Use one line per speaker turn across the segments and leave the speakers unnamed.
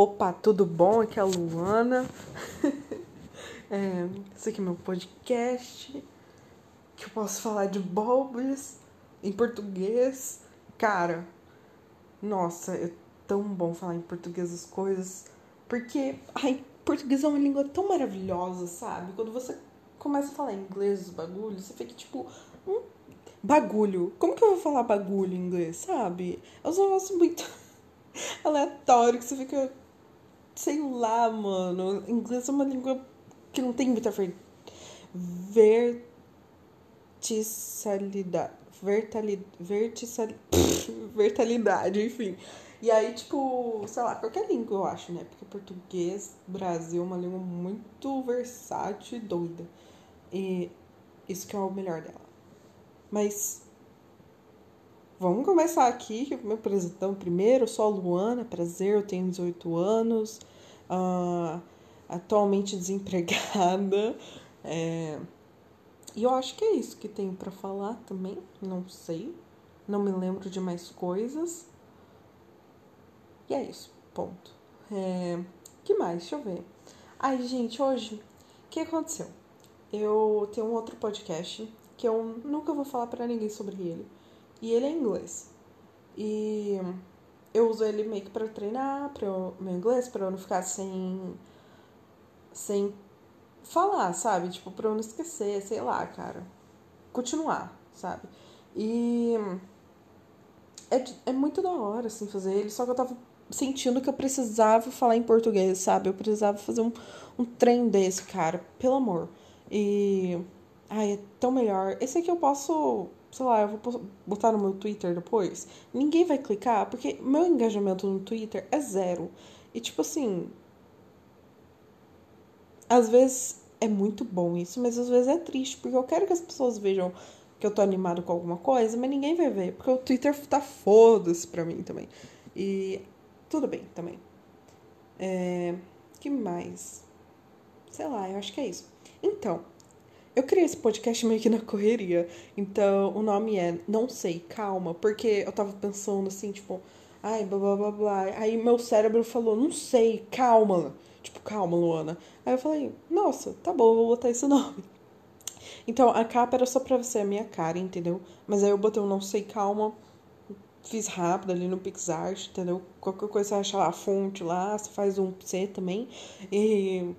Opa, tudo bom? Aqui é a Luana. é, esse aqui é meu podcast. Que eu posso falar de Bobles em português. Cara, nossa, é tão bom falar em português as coisas. Porque, ai, português é uma língua tão maravilhosa, sabe? Quando você começa a falar inglês os bagulhos, você fica tipo, hum, bagulho. Como que eu vou falar bagulho em inglês, sabe? É um negócio muito aleatório que você fica. Sei lá, mano. Inglês é uma língua que não tem muita ver... verticalidade. Vertali... Vertalidade, enfim. E aí, tipo, sei lá, qualquer língua eu acho, né? Porque português, Brasil, é uma língua muito versátil e doida. E isso que é o melhor dela. Mas Vamos começar aqui, me apresentando primeiro. Eu sou a Luana, prazer, eu tenho 18 anos, uh, atualmente desempregada. É, e eu acho que é isso que tenho para falar também, não sei. Não me lembro de mais coisas. E é isso, ponto. É, que mais? Deixa eu ver. Ai, gente, hoje, o que aconteceu? Eu tenho um outro podcast que eu nunca vou falar para ninguém sobre ele e ele é inglês. E eu uso ele meio que pra treinar para meu inglês, pra eu não ficar sem. sem falar, sabe? Tipo, pra eu não esquecer, sei lá, cara. Continuar, sabe? E. É, é muito da hora, assim, fazer ele, só que eu tava sentindo que eu precisava falar em português, sabe? Eu precisava fazer um, um trem desse, cara, pelo amor. E. Ai, é tão melhor. Esse aqui eu posso sei lá, eu vou botar no meu Twitter depois, ninguém vai clicar, porque meu engajamento no Twitter é zero. E tipo assim. Às vezes é muito bom isso, mas às vezes é triste, porque eu quero que as pessoas vejam que eu tô animado com alguma coisa, mas ninguém vai ver, porque o Twitter tá foda-se pra mim também. E tudo bem também. É, que mais? Sei lá, eu acho que é isso. Então, eu criei esse podcast meio que na correria. Então, o nome é Não Sei, Calma. Porque eu tava pensando assim, tipo, ai, blá blá blá blá. Aí meu cérebro falou, não sei, calma. Tipo, calma, Luana. Aí eu falei, nossa, tá bom, vou botar esse nome. Então, a capa era só pra ser a minha cara, entendeu? Mas aí eu botei um Não Sei, Calma. Fiz rápido ali no PixArt, entendeu? Qualquer coisa você acha lá a fonte lá, você faz um C também. E.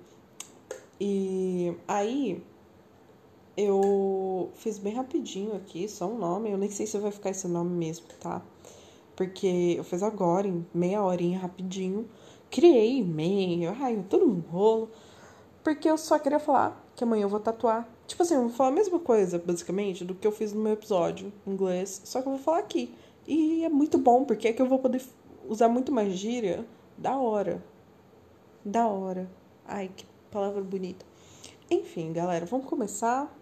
E aí eu fiz bem rapidinho aqui, só um nome. Eu nem sei se vai ficar esse nome mesmo, tá? Porque eu fiz agora, em meia horinha, rapidinho. Criei e-mail, ai, todo um rolo. Porque eu só queria falar que amanhã eu vou tatuar. Tipo assim, eu vou falar a mesma coisa, basicamente, do que eu fiz no meu episódio em inglês. Só que eu vou falar aqui. E é muito bom, porque é que eu vou poder usar muito mais gíria da hora. Da hora. Ai, que palavra bonita. Enfim, galera, vamos começar.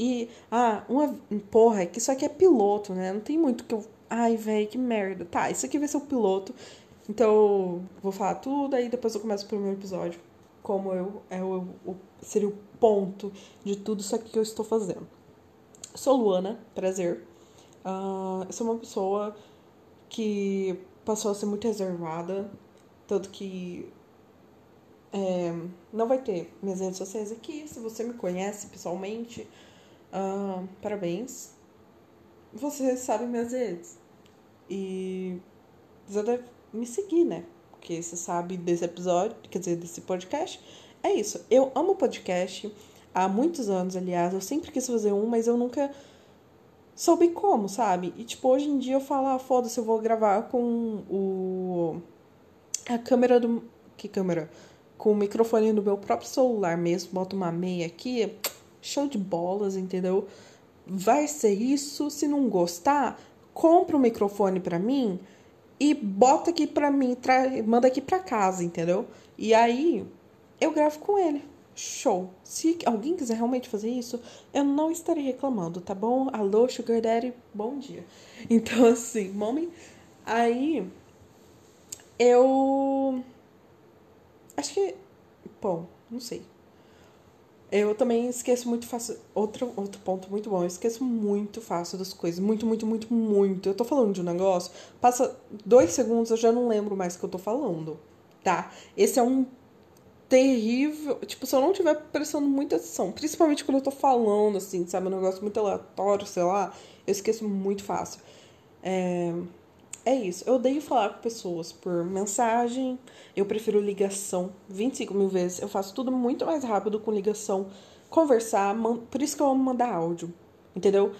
E, ah, uma. Porra, é que isso aqui é piloto, né? Não tem muito que eu. Ai, velho, que merda. Tá, isso aqui vai ser o piloto. Então, vou falar tudo, aí depois eu começo o primeiro episódio. Como eu, é o, o, seria o ponto de tudo isso aqui que eu estou fazendo. Sou Luana, prazer. Uh, eu sou uma pessoa que passou a ser muito reservada, tanto que é, não vai ter minhas redes sociais aqui. Se você me conhece pessoalmente, Uh, parabéns. Você sabe minhas redes. E você deve me seguir, né? Porque você sabe desse episódio, quer dizer, desse podcast. É isso. Eu amo podcast. Há muitos anos, aliás. Eu sempre quis fazer um, mas eu nunca soube como, sabe? E, tipo, hoje em dia eu falo, ah, foda-se, eu vou gravar com o... A câmera do... Que câmera? Com o microfone do meu próprio celular mesmo. Boto uma meia aqui show de bolas, entendeu? Vai ser isso. Se não gostar, compra um microfone para mim e bota aqui para mim, manda aqui para casa, entendeu? E aí eu gravo com ele. Show. Se alguém quiser realmente fazer isso, eu não estarei reclamando, tá bom? Alô, Sugar Daddy, bom dia. Então, assim, mommy, aí eu acho que, bom, não sei. Eu também esqueço muito fácil. Outro, outro ponto muito bom, eu esqueço muito fácil das coisas. Muito, muito, muito, muito. Eu tô falando de um negócio, passa dois segundos, eu já não lembro mais o que eu tô falando. tá? Esse é um terrível. Tipo, se eu não tiver prestando muita atenção, principalmente quando eu tô falando, assim, sabe? Um negócio muito aleatório, sei lá, eu esqueço muito fácil. É, é isso. Eu odeio falar com pessoas por mensagem. Eu prefiro ligação 25 mil vezes. Eu faço tudo muito mais rápido com ligação. Conversar. Por isso que eu amo mandar áudio. Entendeu?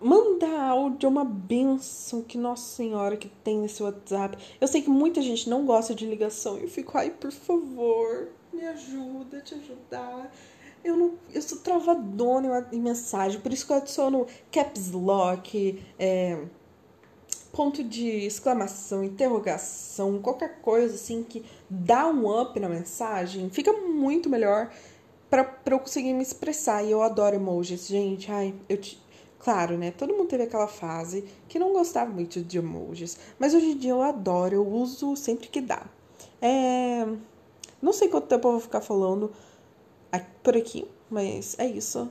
Mandar áudio é uma benção que Nossa Senhora que tem nesse WhatsApp. Eu sei que muita gente não gosta de ligação. Eu fico, ai, por favor, me ajuda, te ajudar. Eu não, eu sou travadona em mensagem, por isso que eu adiciono caps lock, é, ponto de exclamação, interrogação, qualquer coisa assim que dá um up na mensagem, fica muito melhor para eu conseguir me expressar. E eu adoro emojis, gente. Ai, eu te, Claro, né? Todo mundo teve aquela fase que não gostava muito de emojis, mas hoje em dia eu adoro, eu uso sempre que dá. É... Não sei quanto tempo eu vou ficar falando por aqui, mas é isso.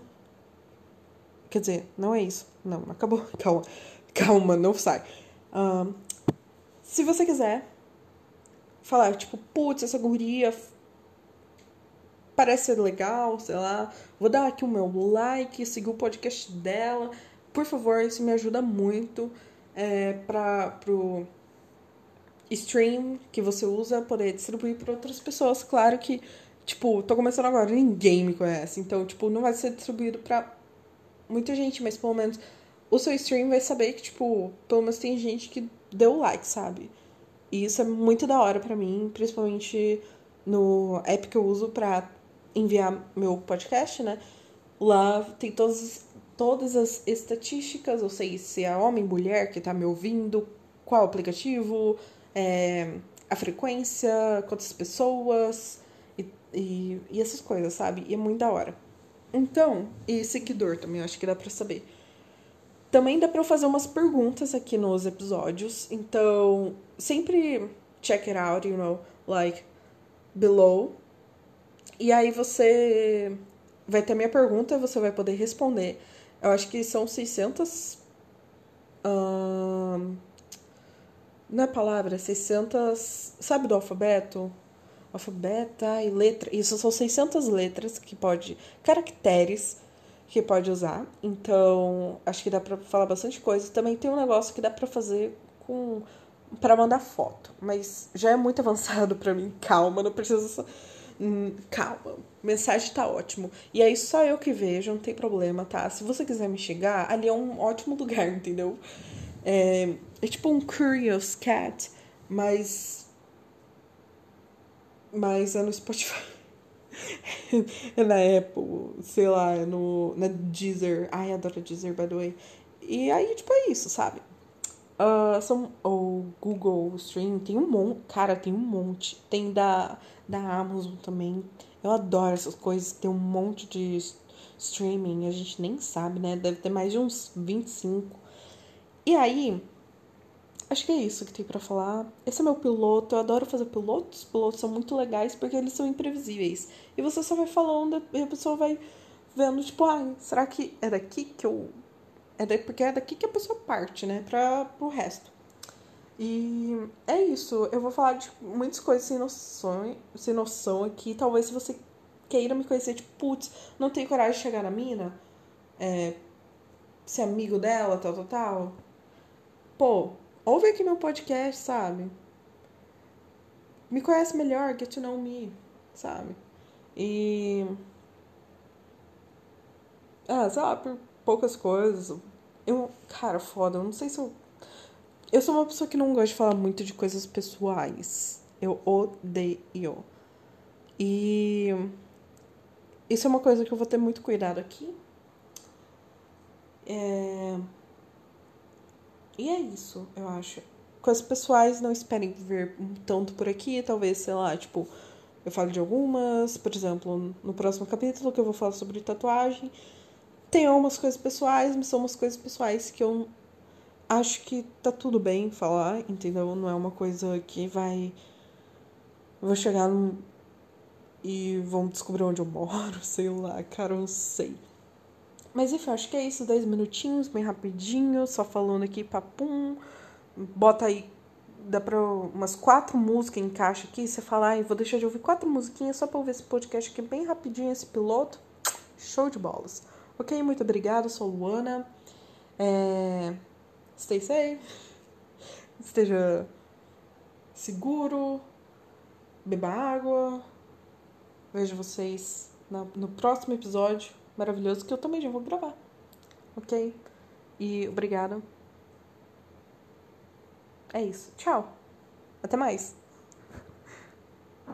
Quer dizer, não é isso. Não, acabou. Calma, calma, não sai. Um, se você quiser falar, tipo, putz, essa guria parece ser legal, sei lá, vou dar aqui o meu like, seguir o podcast dela. Por favor, isso me ajuda muito é, para pro stream que você usa poder distribuir para outras pessoas. Claro que, tipo, tô começando agora, ninguém me conhece, então, tipo, não vai ser distribuído para muita gente, mas pelo menos o seu stream vai saber que, tipo, pelo menos tem gente que deu like, sabe? E isso é muito da hora para mim, principalmente no app que eu uso para enviar meu podcast, né? Lá tem todas, todas as estatísticas, eu sei se é homem, mulher que tá me ouvindo, qual aplicativo, é, a frequência, quantas pessoas e, e, e, essas coisas, sabe? E é muito da hora. Então, e seguidor também, acho que dá pra saber. Também dá pra eu fazer umas perguntas aqui nos episódios, então sempre check it out, you know, like below e aí você vai ter minha pergunta, você vai poder responder. Eu acho que são 600. Hum, não é palavra, 600. Sabe do alfabeto? Alfabeta e letra. Isso são 600 letras que pode. Caracteres que pode usar. Então, acho que dá pra falar bastante coisa. Também tem um negócio que dá pra fazer com. para mandar foto. Mas já é muito avançado para mim. Calma, não precisa Hum, calma, mensagem tá ótimo. E aí só eu que vejo, não tem problema, tá? Se você quiser me chegar, ali é um ótimo lugar, entendeu? É, é tipo um Curious Cat, mas. Mas é no Spotify. na Apple, sei lá, no, na Deezer. Ai, adoro Deezer, by the way. E aí, tipo, é isso, sabe? Uh, são, o Google Stream tem um monte. Cara, tem um monte. Tem da da Amazon também. Eu adoro essas coisas, tem um monte de streaming, a gente nem sabe, né? Deve ter mais de uns 25. E aí, acho que é isso que tem para falar. Esse é meu piloto, eu adoro fazer pilotos. Os pilotos são muito legais porque eles são imprevisíveis. E você só vai falando e a pessoa vai vendo, tipo, ah, será que é daqui que eu. É daí, porque é daqui que a pessoa parte, né? Pra, pro resto. E é isso. Eu vou falar de muitas coisas sem noção, sem noção aqui. Talvez se você queira me conhecer, tipo, putz, não tenho coragem de chegar na mina, é, ser amigo dela, tal, tal, tal. Pô, ouve aqui meu podcast, sabe? Me conhece melhor, get to know me, sabe? E. Ah, sei lá, por poucas coisas. Eu, cara, foda, eu não sei se eu eu sou uma pessoa que não gosta de falar muito de coisas pessoais. Eu odeio. E isso é uma coisa que eu vou ter muito cuidado aqui. É... E é isso, eu acho. Coisas pessoais, não esperem ver tanto por aqui. Talvez, sei lá, tipo, eu falo de algumas. Por exemplo, no próximo capítulo que eu vou falar sobre tatuagem. Tem algumas coisas pessoais, mas são umas coisas pessoais que eu acho que tá tudo bem falar, entendeu? Não é uma coisa que vai. Vou chegar no... e vão descobrir onde eu moro, sei lá, cara, eu não sei. Mas enfim, acho que é isso, 10 minutinhos, bem rapidinho, só falando aqui, papum. Bota aí dá pra umas quatro músicas encaixa aqui, você fala, ai, vou deixar de ouvir quatro musiquinhas só pra ouvir esse podcast aqui bem rapidinho, esse piloto. Show de bolas. Ok, muito obrigada, sou Luana. É... Stay safe. Esteja seguro. Beba água. Vejo vocês no próximo episódio maravilhoso que eu também já vou gravar. Ok? E obrigada. É isso. Tchau. Até mais.